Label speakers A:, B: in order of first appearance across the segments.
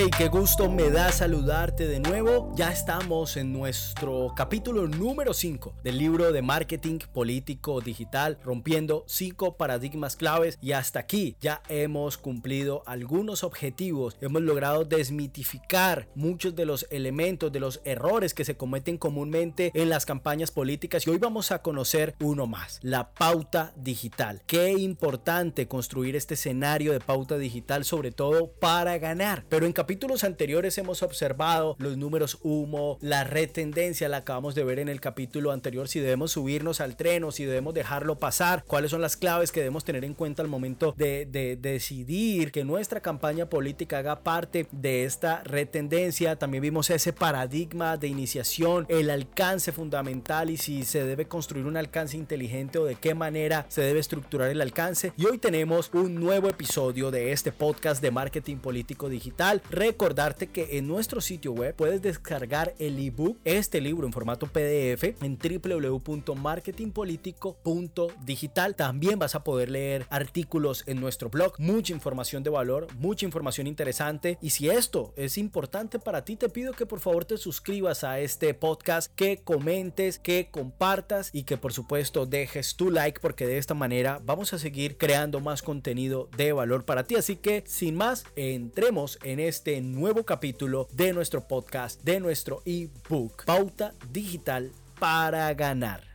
A: Hey, qué gusto me da saludarte de nuevo. Ya estamos en nuestro capítulo número 5 del libro de marketing político digital, rompiendo 5 paradigmas claves y hasta aquí ya hemos cumplido algunos objetivos. Hemos logrado desmitificar muchos de los elementos, de los errores que se cometen comúnmente en las campañas políticas y hoy vamos a conocer uno más, la pauta digital. Qué importante construir este escenario de pauta digital, sobre todo para ganar. Pero en capítulos anteriores hemos observado los números humo, la red tendencia, la acabamos de ver en el capítulo anterior, si debemos subirnos al tren o si debemos dejarlo pasar, cuáles son las claves que debemos tener en cuenta al momento de, de decidir que nuestra campaña política haga parte de esta red tendencia. También vimos ese paradigma de iniciación, el alcance fundamental y si se debe construir un alcance inteligente o de qué manera se debe estructurar el alcance. Y hoy tenemos un nuevo episodio de este podcast de marketing político digital Recordarte que en nuestro sitio web puedes descargar el ebook, este libro en formato PDF en www.marketingpolitico.digital. También vas a poder leer artículos en nuestro blog, mucha información de valor, mucha información interesante. Y si esto es importante para ti, te pido que por favor te suscribas a este podcast, que comentes, que compartas y que por supuesto dejes tu like porque de esta manera vamos a seguir creando más contenido de valor para ti. Así que sin más, entremos en este este nuevo capítulo de nuestro podcast, de nuestro ebook, Pauta Digital para Ganar.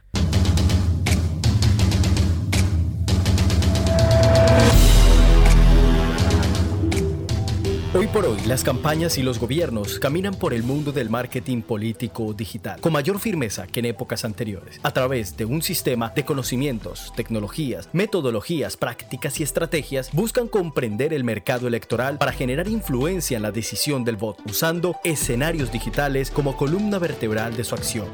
A: Hoy por hoy, las campañas y los gobiernos caminan por el mundo del marketing político digital con mayor firmeza que en épocas anteriores, a través de un sistema de conocimientos, tecnologías, metodologías, prácticas y estrategias, buscan comprender el mercado electoral para generar influencia en la decisión del voto, usando escenarios digitales como columna vertebral de su acción.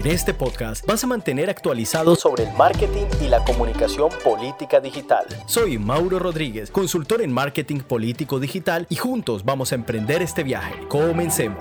A: En este podcast vas a mantener actualizado sobre el marketing y la comunicación política digital. Soy Mauro Rodríguez, consultor en marketing político digital y juntos vamos a emprender este viaje. Comencemos.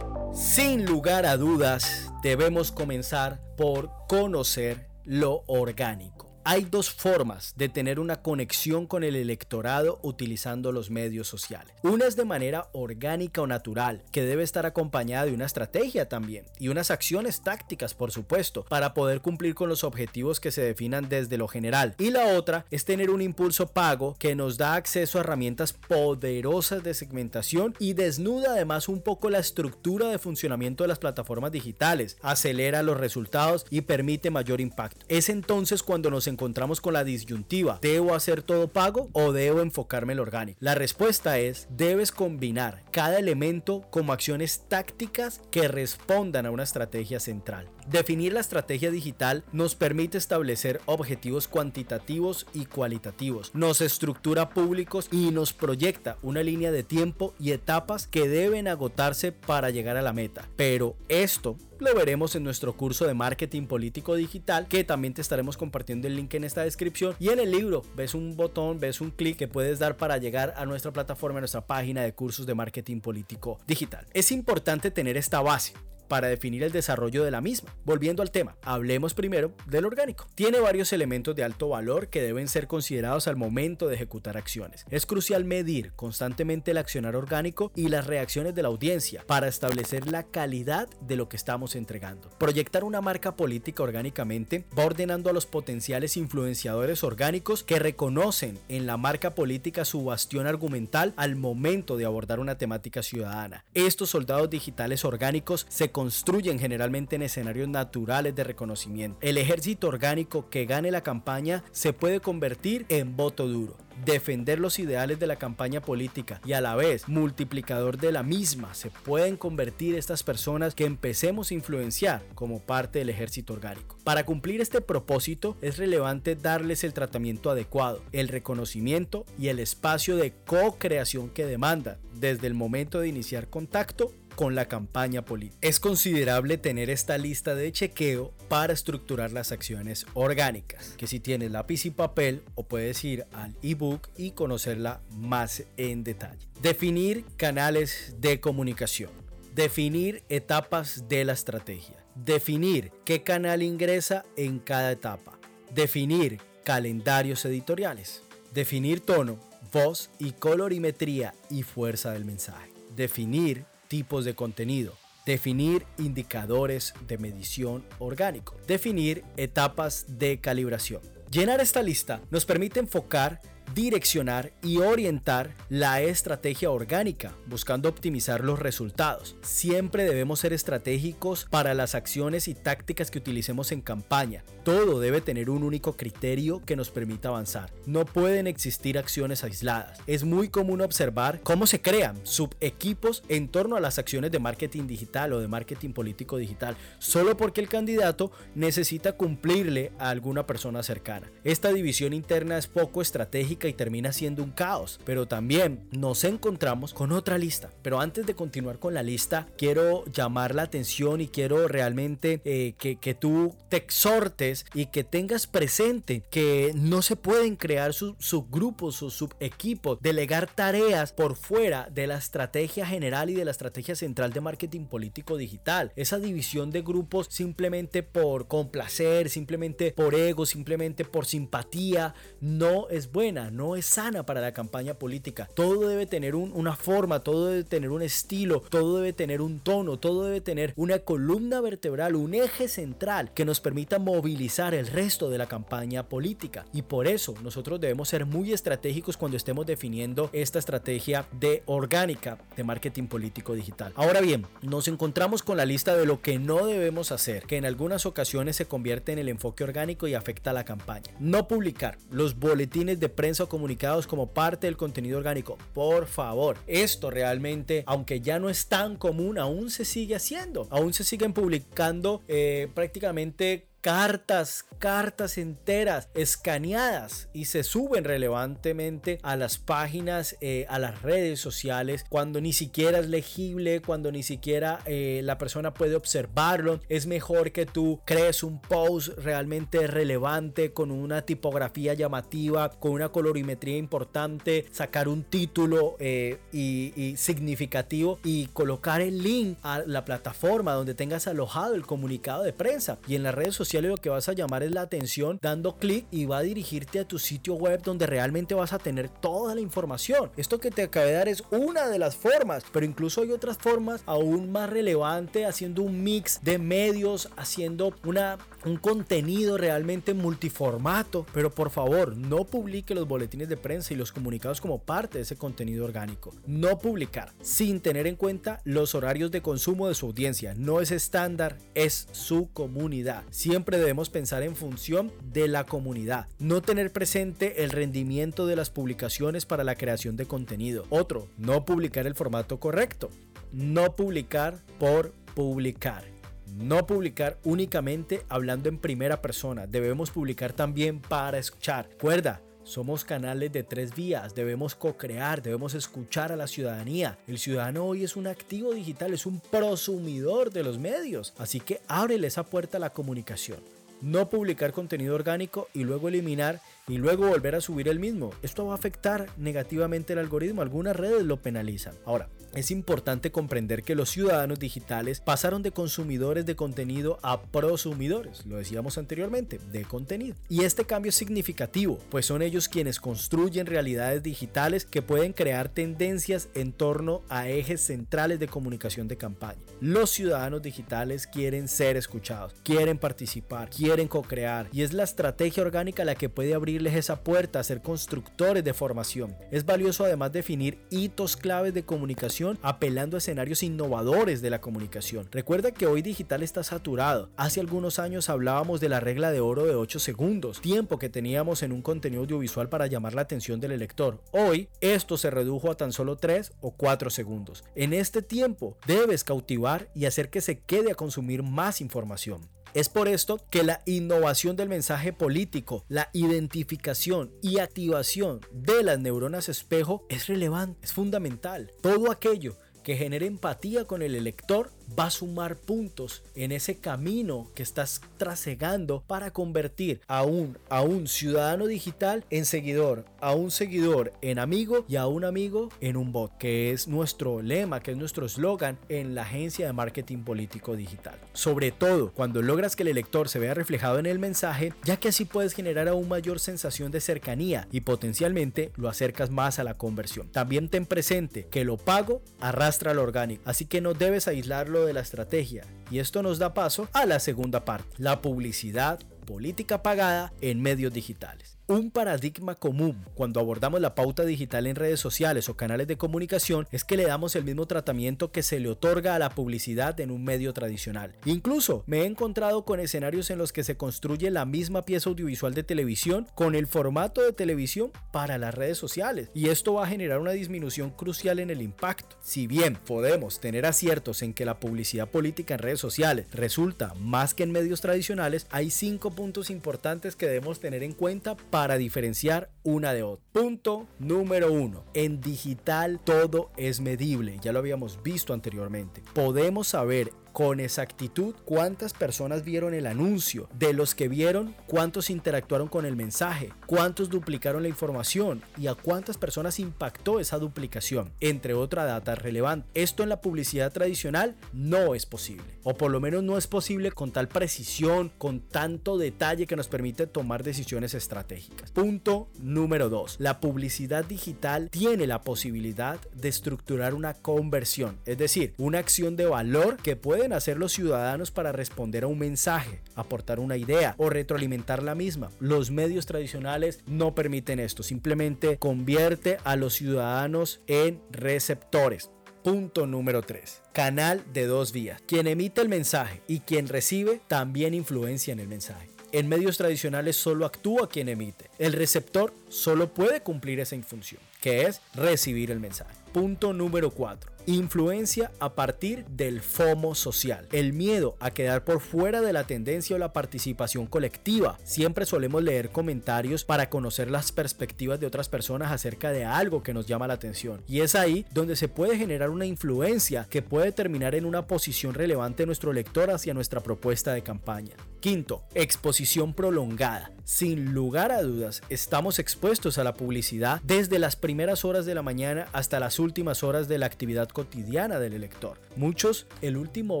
A: Sin lugar a dudas, debemos comenzar por conocer lo orgánico. Hay dos formas de tener una conexión con el electorado utilizando los medios sociales. Una es de manera orgánica o natural, que debe estar acompañada de una estrategia también y unas acciones tácticas, por supuesto, para poder cumplir con los objetivos que se definan desde lo general. Y la otra es tener un impulso pago que nos da acceso a herramientas poderosas de segmentación y desnuda además un poco la estructura de funcionamiento de las plataformas digitales, acelera los resultados y permite mayor impacto. Es entonces cuando nos encontramos con la disyuntiva, ¿debo hacer todo pago o debo enfocarme en lo orgánico? La respuesta es, debes combinar cada elemento como acciones tácticas que respondan a una estrategia central. Definir la estrategia digital nos permite establecer objetivos cuantitativos y cualitativos, nos estructura públicos y nos proyecta una línea de tiempo y etapas que deben agotarse para llegar a la meta. Pero esto lo veremos en nuestro curso de marketing político digital que también te estaremos compartiendo el link en esta descripción y en el libro ves un botón, ves un clic que puedes dar para llegar a nuestra plataforma, a nuestra página de cursos de marketing político digital. Es importante tener esta base para definir el desarrollo de la misma. Volviendo al tema, hablemos primero del orgánico. Tiene varios elementos de alto valor que deben ser considerados al momento de ejecutar acciones. Es crucial medir constantemente el accionar orgánico y las reacciones de la audiencia para establecer la calidad de lo que estamos entregando. Proyectar una marca política orgánicamente va ordenando a los potenciales influenciadores orgánicos que reconocen en la marca política su bastión argumental al momento de abordar una temática ciudadana. Estos soldados digitales orgánicos se construyen generalmente en escenarios naturales de reconocimiento. El ejército orgánico que gane la campaña se puede convertir en voto duro defender los ideales de la campaña política y a la vez multiplicador de la misma se pueden convertir estas personas que empecemos a influenciar como parte del ejército orgánico. Para cumplir este propósito es relevante darles el tratamiento adecuado, el reconocimiento y el espacio de co-creación que demanda desde el momento de iniciar contacto con la campaña política. Es considerable tener esta lista de chequeo para estructurar las acciones orgánicas, que si tienes lápiz y papel o puedes ir al ebook y conocerla más en detalle. Definir canales de comunicación. Definir etapas de la estrategia. Definir qué canal ingresa en cada etapa. Definir calendarios editoriales. Definir tono, voz y colorimetría y fuerza del mensaje. Definir tipos de contenido. Definir indicadores de medición orgánico. Definir etapas de calibración. Llenar esta lista nos permite enfocar direccionar y orientar la estrategia orgánica, buscando optimizar los resultados. Siempre debemos ser estratégicos para las acciones y tácticas que utilicemos en campaña. Todo debe tener un único criterio que nos permita avanzar. No pueden existir acciones aisladas. Es muy común observar cómo se crean subequipos en torno a las acciones de marketing digital o de marketing político digital, solo porque el candidato necesita cumplirle a alguna persona cercana. Esta división interna es poco estratégica y termina siendo un caos. Pero también nos encontramos con otra lista. Pero antes de continuar con la lista, quiero llamar la atención y quiero realmente eh, que, que, tú te exhortes y que tengas presente que no se pueden crear subgrupos o subequipos, delegar tareas por fuera de la estrategia general y de la estrategia central de marketing político digital. Esa división de grupos simplemente por complacer, simplemente por ego, simplemente por simpatía, no es buena no es sana para la campaña política. Todo debe tener una forma, todo debe tener un estilo, todo debe tener un tono, todo debe tener una columna vertebral, un eje central que nos permita movilizar el resto de la campaña política. Y por eso nosotros debemos ser muy estratégicos cuando estemos definiendo esta estrategia de orgánica de marketing político digital. Ahora bien, nos encontramos con la lista de lo que no debemos hacer, que en algunas ocasiones se convierte en el enfoque orgánico y afecta a la campaña. No publicar los boletines de prensa o comunicados como parte del contenido orgánico. Por favor, esto realmente, aunque ya no es tan común, aún se sigue haciendo. Aún se siguen publicando eh, prácticamente cartas, cartas enteras escaneadas y se suben relevantemente a las páginas, eh, a las redes sociales, cuando ni siquiera es legible, cuando ni siquiera eh, la persona puede observarlo. Es mejor que tú crees un post realmente relevante con una tipografía llamativa, con una colorimetría importante, sacar un título eh, y, y significativo y colocar el link a la plataforma donde tengas alojado el comunicado de prensa y en las redes sociales lo que vas a llamar es la atención dando clic y va a dirigirte a tu sitio web donde realmente vas a tener toda la información. Esto que te acabé de dar es una de las formas, pero incluso hay otras formas aún más relevantes haciendo un mix de medios, haciendo una un contenido realmente multiformato, pero por favor no publique los boletines de prensa y los comunicados como parte de ese contenido orgánico. No publicar sin tener en cuenta los horarios de consumo de su audiencia. No es estándar, es su comunidad. Siempre debemos pensar en función de la comunidad. No tener presente el rendimiento de las publicaciones para la creación de contenido. Otro, no publicar el formato correcto. No publicar por publicar no publicar únicamente hablando en primera persona, debemos publicar también para escuchar. Recuerda, somos canales de tres vías, debemos co-crear, debemos escuchar a la ciudadanía. El ciudadano hoy es un activo digital, es un prosumidor de los medios, así que ábrele esa puerta a la comunicación. No publicar contenido orgánico y luego eliminar y luego volver a subir el mismo. Esto va a afectar negativamente el algoritmo, algunas redes lo penalizan. Ahora, es importante comprender que los ciudadanos digitales pasaron de consumidores de contenido a prosumidores, lo decíamos anteriormente, de contenido. Y este cambio es significativo, pues son ellos quienes construyen realidades digitales que pueden crear tendencias en torno a ejes centrales de comunicación de campaña. Los ciudadanos digitales quieren ser escuchados, quieren participar, quieren co-crear y es la estrategia orgánica la que puede abrirles esa puerta a ser constructores de formación. Es valioso además definir hitos claves de comunicación apelando a escenarios innovadores de la comunicación. Recuerda que hoy digital está saturado. Hace algunos años hablábamos de la regla de oro de 8 segundos, tiempo que teníamos en un contenido audiovisual para llamar la atención del lector. Hoy esto se redujo a tan solo 3 o 4 segundos. En este tiempo debes cautivar y hacer que se quede a consumir más información. Es por esto que la innovación del mensaje político, la identificación y activación de las neuronas espejo es relevante, es fundamental. Todo aquello que genere empatía con el elector va a sumar puntos en ese camino que estás trasegando para convertir a un, a un ciudadano digital en seguidor, a un seguidor en amigo y a un amigo en un bot, que es nuestro lema, que es nuestro eslogan en la agencia de marketing político digital. Sobre todo cuando logras que el elector se vea reflejado en el mensaje, ya que así puedes generar aún mayor sensación de cercanía y potencialmente lo acercas más a la conversión. También ten presente que lo pago arrastra al orgánico, así que no debes aislarlo de la estrategia. Y esto nos da paso a la segunda parte, la publicidad política pagada en medios digitales. Un paradigma común cuando abordamos la pauta digital en redes sociales o canales de comunicación es que le damos el mismo tratamiento que se le otorga a la publicidad en un medio tradicional. Incluso me he encontrado con escenarios en los que se construye la misma pieza audiovisual de televisión con el formato de televisión para las redes sociales y esto va a generar una disminución crucial en el impacto. Si bien podemos tener aciertos en que la publicidad política en redes sociales resulta más que en medios tradicionales, hay cinco puntos importantes que debemos tener en cuenta para diferenciar una de otra. Punto número uno. En digital todo es medible, ya lo habíamos visto anteriormente. Podemos saber con exactitud cuántas personas vieron el anuncio, de los que vieron cuántos interactuaron con el mensaje, cuántos duplicaron la información y a cuántas personas impactó esa duplicación, entre otra data relevante. Esto en la publicidad tradicional no es posible, o por lo menos no es posible con tal precisión, con tanto detalle que nos permite tomar decisiones estratégicas. Punto número 2. La publicidad digital tiene la posibilidad de estructurar una conversión, es decir, una acción de valor que puede hacer los ciudadanos para responder a un mensaje, aportar una idea o retroalimentar la misma. Los medios tradicionales no permiten esto, simplemente convierte a los ciudadanos en receptores. Punto número 3. Canal de dos vías. Quien emite el mensaje y quien recibe también influencia en el mensaje. En medios tradicionales solo actúa quien emite. El receptor solo puede cumplir esa función, que es recibir el mensaje. Punto número 4. Influencia a partir del FOMO social, el miedo a quedar por fuera de la tendencia o la participación colectiva. Siempre solemos leer comentarios para conocer las perspectivas de otras personas acerca de algo que nos llama la atención. Y es ahí donde se puede generar una influencia que puede terminar en una posición relevante de nuestro lector hacia nuestra propuesta de campaña. Quinto, exposición prolongada. Sin lugar a dudas, estamos expuestos a la publicidad desde las primeras horas de la mañana hasta las últimas horas de la actividad cotidiana del elector. Muchos, el último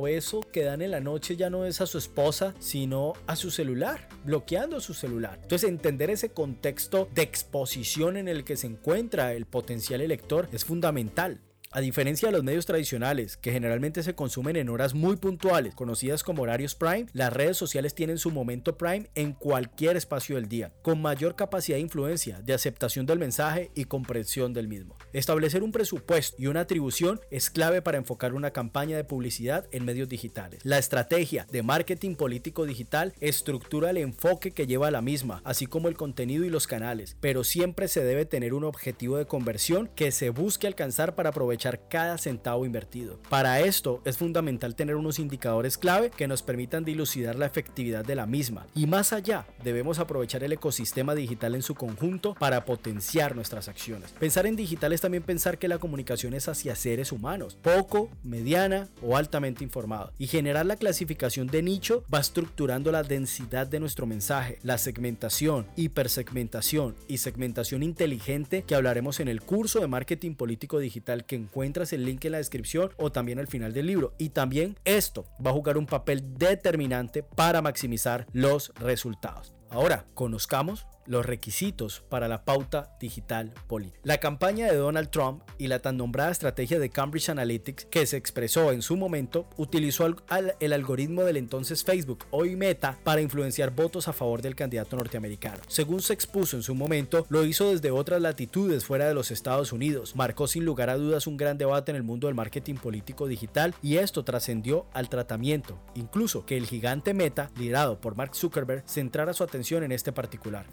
A: beso que dan en la noche ya no es a su esposa, sino a su celular, bloqueando su celular. Entonces, entender ese contexto de exposición en el que se encuentra el potencial elector es fundamental. A diferencia de los medios tradicionales, que generalmente se consumen en horas muy puntuales, conocidas como horarios prime, las redes sociales tienen su momento prime en cualquier espacio del día, con mayor capacidad de influencia, de aceptación del mensaje y comprensión del mismo. Establecer un presupuesto y una atribución es clave para enfocar una campaña de publicidad en medios digitales. La estrategia de marketing político digital estructura el enfoque que lleva a la misma, así como el contenido y los canales, pero siempre se debe tener un objetivo de conversión que se busque alcanzar para aprovechar cada centavo invertido. Para esto es fundamental tener unos indicadores clave que nos permitan dilucidar la efectividad de la misma. Y más allá, debemos aprovechar el ecosistema digital en su conjunto para potenciar nuestras acciones. Pensar en digital es también pensar que la comunicación es hacia seres humanos, poco, mediana o altamente informado. Y generar la clasificación de nicho va estructurando la densidad de nuestro mensaje, la segmentación, hipersegmentación y segmentación inteligente que hablaremos en el curso de marketing político digital que encuentras el link en la descripción o también al final del libro. Y también esto va a jugar un papel determinante para maximizar los resultados. Ahora, conozcamos los requisitos para la pauta digital política. La campaña de Donald Trump y la tan nombrada estrategia de Cambridge Analytics que se expresó en su momento utilizó el algoritmo del entonces Facebook, hoy Meta, para influenciar votos a favor del candidato norteamericano. Según se expuso en su momento, lo hizo desde otras latitudes fuera de los Estados Unidos. Marcó sin lugar a dudas un gran debate en el mundo del marketing político digital y esto trascendió al tratamiento, incluso que el gigante Meta, liderado por Mark Zuckerberg, centrara su atención en este particular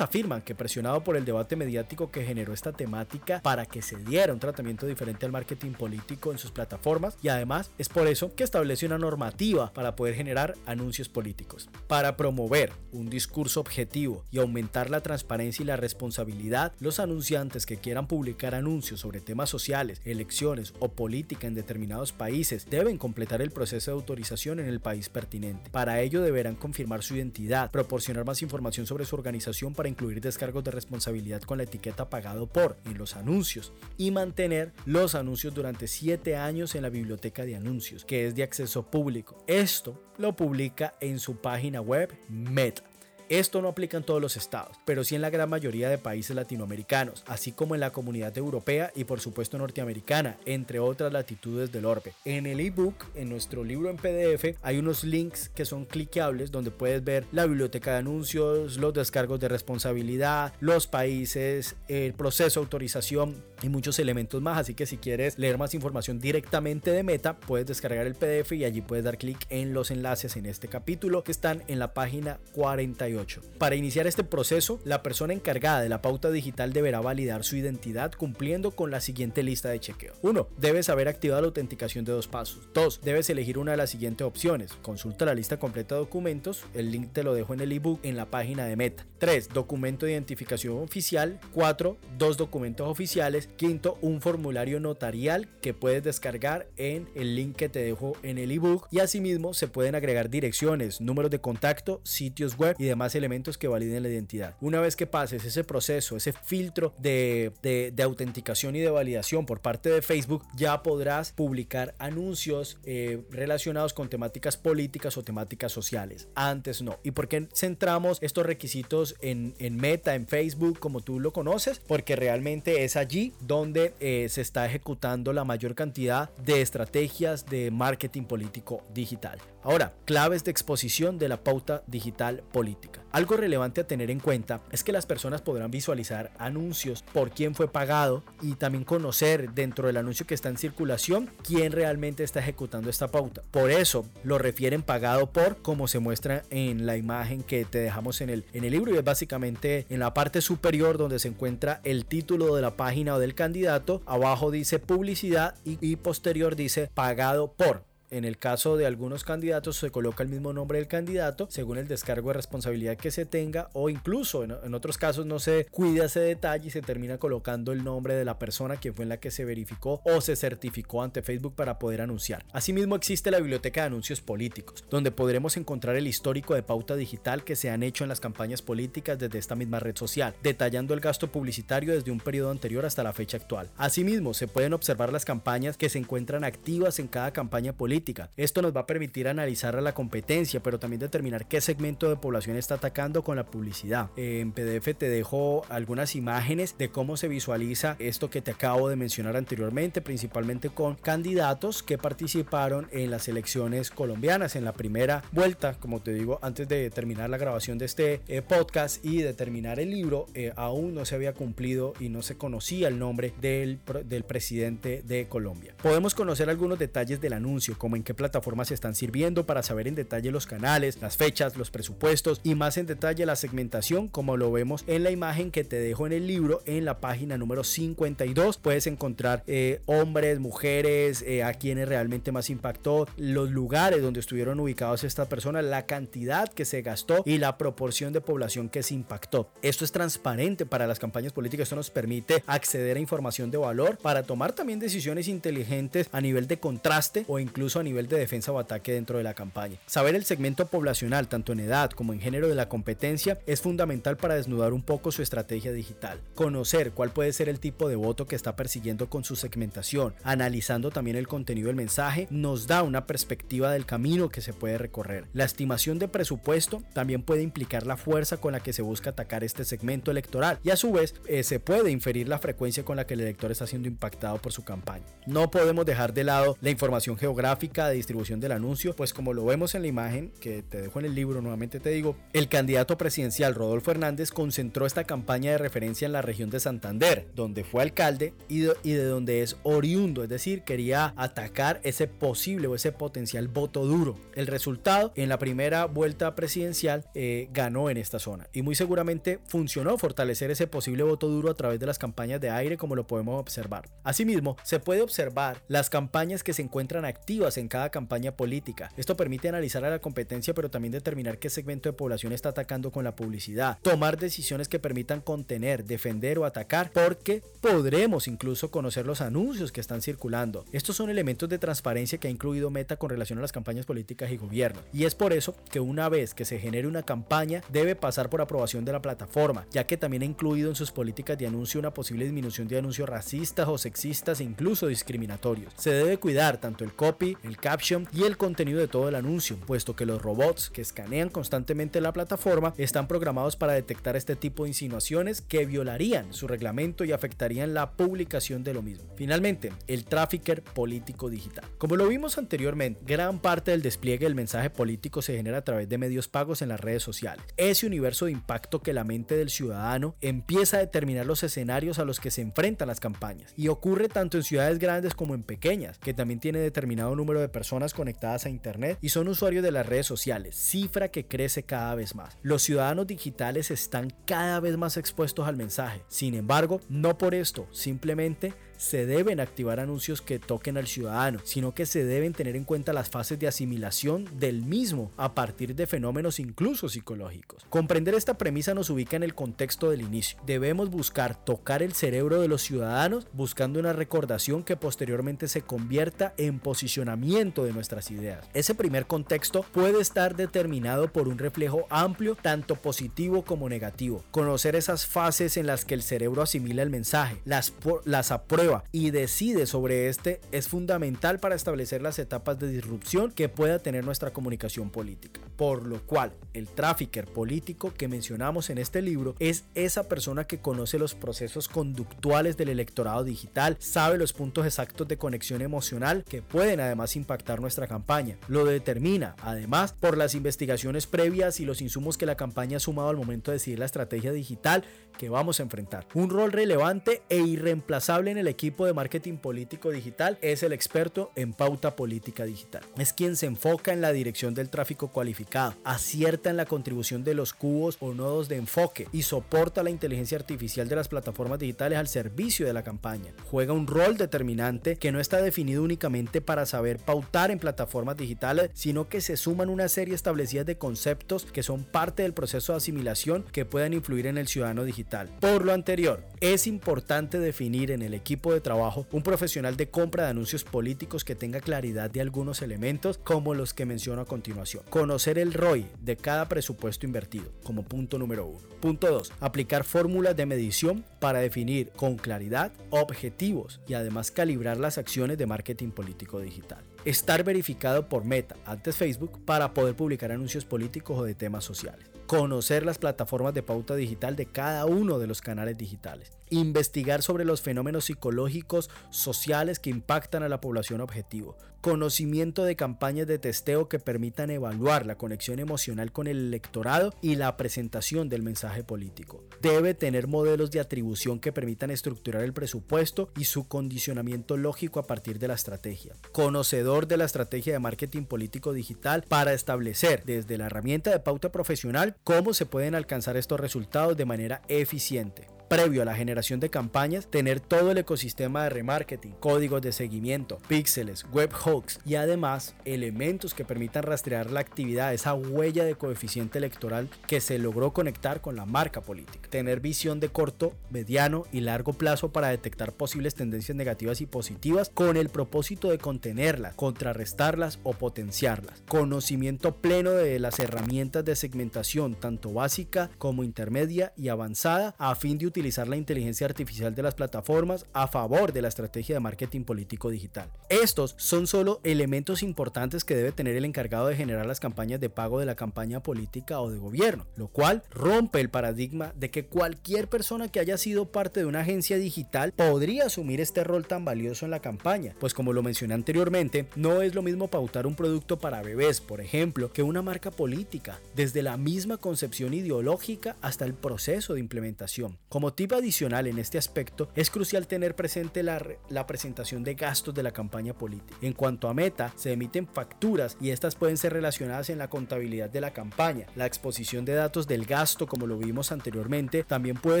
A: afirman que presionado por el debate mediático que generó esta temática para que se diera un tratamiento diferente al marketing político en sus plataformas y además es por eso que establece una normativa para poder generar anuncios políticos. Para promover un discurso objetivo y aumentar la transparencia y la responsabilidad, los anunciantes que quieran publicar anuncios sobre temas sociales, elecciones o política en determinados países deben completar el proceso de autorización en el país pertinente. Para ello deberán confirmar su identidad, proporcionar más información sobre su organización para incluir descargos de responsabilidad con la etiqueta pagado por en los anuncios y mantener los anuncios durante 7 años en la biblioteca de anuncios, que es de acceso público. Esto lo publica en su página web Meta. Esto no aplica en todos los estados, pero sí en la gran mayoría de países latinoamericanos, así como en la comunidad europea y por supuesto norteamericana, entre otras latitudes del orbe. En el ebook, en nuestro libro en PDF, hay unos links que son cliqueables donde puedes ver la biblioteca de anuncios, los descargos de responsabilidad, los países, el proceso de autorización y muchos elementos más. Así que si quieres leer más información directamente de Meta, puedes descargar el PDF y allí puedes dar clic en los enlaces en este capítulo que están en la página 48. Para iniciar este proceso, la persona encargada de la pauta digital deberá validar su identidad cumpliendo con la siguiente lista de chequeo. 1. Debes haber activado la autenticación de dos pasos. 2. Debes elegir una de las siguientes opciones. Consulta la lista completa de documentos. El link te lo dejo en el ebook en la página de Meta. 3. Documento de identificación oficial. 4. Dos documentos oficiales. Quinto, un formulario notarial que puedes descargar en el link que te dejo en el ebook. Y asimismo se pueden agregar direcciones, números de contacto, sitios web y demás elementos que validen la identidad. Una vez que pases ese proceso, ese filtro de, de, autenticación y de validación por parte de Facebook, ya podrás publicar anuncios eh, relacionados con temáticas políticas o temáticas sociales. Antes no. ¿Y por qué centramos estos requisitos en, en Meta, en Facebook, como tú lo conoces? Porque realmente es allí donde eh, se está ejecutando la mayor cantidad de estrategias de marketing político digital. Ahora, claves de exposición de la pauta digital política. Algo relevante a tener en cuenta es que las personas podrán visualizar anuncios por quién fue pagado y también conocer dentro del anuncio que está en circulación quién realmente está ejecutando esta pauta. Por eso lo refieren pagado por como se muestra en la imagen que te dejamos en el, en el libro y es básicamente en la parte superior donde se encuentra el título de la página o del candidato. Abajo dice publicidad y, y posterior dice pagado por. En el caso de algunos candidatos se coloca el mismo nombre del candidato según el descargo de responsabilidad que se tenga o incluso en, otros casos no se cuida ese detalle y se termina colocando el nombre de la persona que fue en la que se verificó o se certificó ante Facebook para poder anunciar. Asimismo existe la biblioteca de anuncios políticos, donde podremos encontrar el histórico de pauta digital que se han hecho en las campañas políticas desde esta misma red social, detallando el gasto publicitario desde un periodo anterior hasta la fecha actual. Asimismo, se pueden observar las campañas que se encuentran activas en cada campaña política esto nos va a permitir analizar a la competencia, pero también determinar qué segmento de población está atacando con la publicidad. En PDF te dejo algunas imágenes de cómo se visualiza esto que te acabo de mencionar anteriormente, principalmente con candidatos que participaron en las elecciones colombianas en la primera vuelta, como te digo, antes de terminar la grabación de este eh, podcast y de terminar el libro, eh, aún no se había cumplido y no se conocía el nombre del, del presidente de Colombia. Podemos conocer algunos detalles del anuncio, como en qué plataformas se están sirviendo para saber en detalle los canales, las fechas, los presupuestos y más en detalle la segmentación como lo vemos en la imagen que te dejo en el libro en la página número 52 puedes encontrar eh, hombres, mujeres, eh, a quienes realmente más impactó, los lugares donde estuvieron ubicados estas personas, la cantidad que se gastó y la proporción de población que se impactó. Esto es transparente para las campañas políticas, esto nos permite acceder a información de valor para tomar también decisiones inteligentes a nivel de contraste o incluso a nivel de defensa o ataque dentro de la campaña. Saber el segmento poblacional, tanto en edad como en género de la competencia, es fundamental para desnudar un poco su estrategia digital. Conocer cuál puede ser el tipo de voto que está persiguiendo con su segmentación, analizando también el contenido del mensaje, nos da una perspectiva del camino que se puede recorrer. La estimación de presupuesto también puede implicar la fuerza con la que se busca atacar este segmento electoral y a su vez eh, se puede inferir la frecuencia con la que el elector está siendo impactado por su campaña. No podemos dejar de lado la información geográfica lógica de distribución del anuncio, pues como lo vemos en la imagen que te dejo en el libro, nuevamente te digo, el candidato presidencial Rodolfo Hernández concentró esta campaña de referencia en la región de Santander, donde fue alcalde y de, donde es oriundo, es decir, quería atacar ese posible o ese potencial voto duro. El resultado en la primera vuelta presidencial eh, ganó en esta zona y muy seguramente funcionó fortalecer ese posible voto duro a través de las campañas de aire como lo podemos observar. Asimismo, se puede observar las campañas que se encuentran activas en cada campaña política. Esto permite analizar a la competencia pero también determinar qué segmento de población está atacando con la publicidad, tomar decisiones que permitan contener, defender o atacar porque podremos incluso conocer los anuncios que están circulando. Estos son elementos de transparencia que ha incluido Meta con relación a las campañas políticas y gobierno. Y es por eso que una vez que se genere una campaña debe pasar por aprobación de la plataforma, ya que también ha incluido en sus políticas de anuncio una posible disminución de anuncios racistas o sexistas e incluso discriminatorios. Se debe cuidar tanto el copy, el caption y el contenido de todo el anuncio, puesto que los robots que escanean constantemente la plataforma están programados para detectar este tipo de insinuaciones que violarían su reglamento y afectarían la publicación de lo mismo. Finalmente, el trafficker político digital. Como lo vimos anteriormente, gran parte del despliegue del mensaje político se genera a través de medios pagos en las redes sociales. Ese universo de impacto que la mente del ciudadano empieza a determinar los escenarios a los que se enfrentan las campañas. Y ocurre tanto en ciudades grandes como en pequeñas, que también tiene determinado número de personas conectadas a Internet y son usuarios de las redes sociales, cifra que crece cada vez más. Los ciudadanos digitales están cada vez más expuestos al mensaje. Sin embargo, no por esto, simplemente se deben activar anuncios que toquen al ciudadano, sino que se deben tener en cuenta las fases de asimilación del mismo a partir de fenómenos incluso psicológicos. Comprender esta premisa nos ubica en el contexto del inicio. Debemos buscar tocar el cerebro de los ciudadanos buscando una recordación que posteriormente se convierta en posicionamiento de nuestras ideas. Ese primer contexto puede estar determinado por un reflejo amplio, tanto positivo como negativo. Conocer esas fases en las que el cerebro asimila el mensaje, las, las aprueba, y decide sobre este es fundamental para establecer las etapas de disrupción que pueda tener nuestra comunicación política. Por lo cual, el trafficker político que mencionamos en este libro es esa persona que conoce los procesos conductuales del electorado digital, sabe los puntos exactos de conexión emocional que pueden además impactar nuestra campaña. Lo determina, además, por las investigaciones previas y los insumos que la campaña ha sumado al momento de decidir la estrategia digital que vamos a enfrentar. Un rol relevante e irreemplazable en el equipo de marketing político digital es el experto en pauta política digital. Es quien se enfoca en la dirección del tráfico cualificado, acierta en la contribución de los cubos o nodos de enfoque y soporta la inteligencia artificial de las plataformas digitales al servicio de la campaña. Juega un rol determinante que no está definido únicamente para saber pautar en plataformas digitales, sino que se suman una serie establecida de conceptos que son parte del proceso de asimilación que puedan influir en el ciudadano digital. Por lo anterior, es importante definir en el equipo de trabajo un profesional de compra de anuncios políticos que tenga claridad de algunos elementos como los que menciono a continuación. Conocer el ROI de cada presupuesto invertido como punto número uno. Punto 2. Aplicar fórmulas de medición para definir con claridad objetivos y además calibrar las acciones de marketing político digital. Estar verificado por Meta, antes Facebook, para poder publicar anuncios políticos o de temas sociales conocer las plataformas de pauta digital de cada uno de los canales digitales, investigar sobre los fenómenos psicológicos sociales que impactan a la población objetivo, conocimiento de campañas de testeo que permitan evaluar la conexión emocional con el electorado y la presentación del mensaje político. Debe tener modelos de atribución que permitan estructurar el presupuesto y su condicionamiento lógico a partir de la estrategia. Conocedor de la estrategia de marketing político digital para establecer desde la herramienta de pauta profesional cómo se pueden alcanzar estos resultados de manera eficiente previo a la generación de campañas, tener todo el ecosistema de remarketing, códigos de seguimiento, píxeles, webhooks y además elementos que permitan rastrear la actividad, esa huella de coeficiente electoral que se logró conectar con la marca política. Tener visión de corto, mediano y largo plazo para detectar posibles tendencias negativas y positivas con el propósito de contenerlas, contrarrestarlas o potenciarlas. Conocimiento pleno de las herramientas de segmentación, tanto básica como intermedia y avanzada, a fin de utilizar utilizar la inteligencia artificial de las plataformas a favor de la estrategia de marketing político digital. Estos son solo elementos importantes que debe tener el encargado de generar las campañas de pago de la campaña política o de gobierno, lo cual rompe el paradigma de que cualquier persona que haya sido parte de una agencia digital podría asumir este rol tan valioso en la campaña, pues como lo mencioné anteriormente, no es lo mismo pautar un producto para bebés, por ejemplo, que una marca política, desde la misma concepción ideológica hasta el proceso de implementación. Como tip adicional en este aspecto, es crucial tener presente la, la presentación de gastos de la campaña política. En cuanto a meta, se emiten facturas y estas pueden ser relacionadas en la contabilidad de la campaña. La exposición de datos del gasto, como lo vimos anteriormente, también puede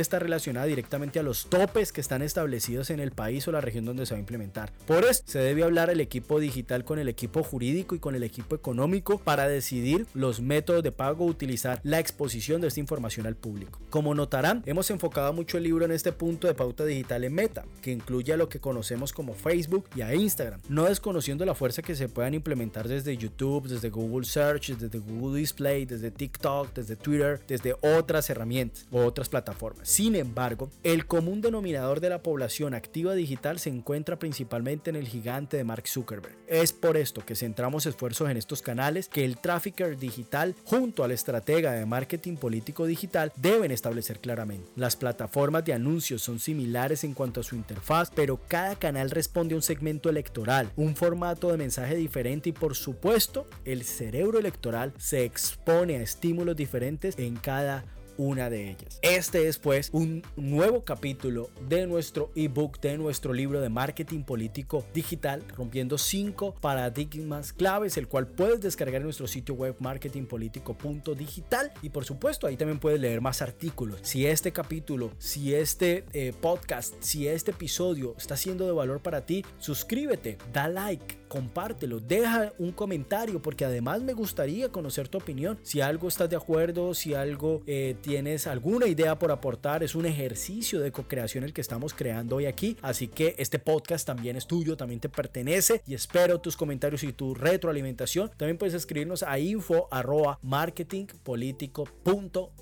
A: estar relacionada directamente a los topes que están establecidos en el país o la región donde se va a implementar. Por eso se debe hablar el equipo digital con el equipo jurídico y con el equipo económico para decidir los métodos de pago, utilizar la exposición de esta información al público. Como notarán, hemos enfocado mucho el libro en este punto de pauta digital en Meta, que incluye a lo que conocemos como Facebook y a Instagram, no desconociendo la fuerza que se puedan implementar desde YouTube, desde Google Search, desde Google Display, desde TikTok, desde Twitter, desde otras herramientas o otras plataformas. Sin embargo, el común denominador de la población activa digital se encuentra principalmente en el gigante de Mark Zuckerberg. Es por esto que centramos esfuerzos en estos canales que el trafficker digital junto al estratega de marketing político digital deben establecer claramente. Las plataformas de anuncios son similares en cuanto a su interfaz, pero cada canal responde a un segmento electoral, un formato de mensaje diferente y por supuesto el cerebro electoral se expone a estímulos diferentes en cada una de ellas. Este es pues un nuevo capítulo de nuestro ebook, de nuestro libro de marketing político digital, rompiendo cinco paradigmas claves, el cual puedes descargar en nuestro sitio web marketingpolitico.digital y por supuesto ahí también puedes leer más artículos. Si este capítulo, si este eh, podcast, si este episodio está siendo de valor para ti, suscríbete, da like compártelo, deja un comentario porque además me gustaría conocer tu opinión. Si algo estás de acuerdo, si algo eh, tienes alguna idea por aportar, es un ejercicio de co-creación el que estamos creando hoy aquí. Así que este podcast también es tuyo, también te pertenece y espero tus comentarios y tu retroalimentación. También puedes escribirnos a info arroba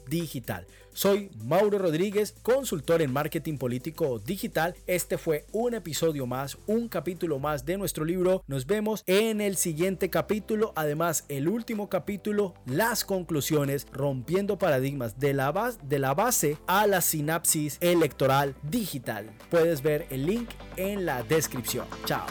A: digital. Soy Mauro Rodríguez, consultor en marketing político digital. Este fue un episodio más, un capítulo más de nuestro libro. Nos vemos en el siguiente capítulo. Además, el último capítulo, las conclusiones, rompiendo paradigmas de la, base, a la sinapsis electoral digital. Puedes ver el link en la descripción. Chao.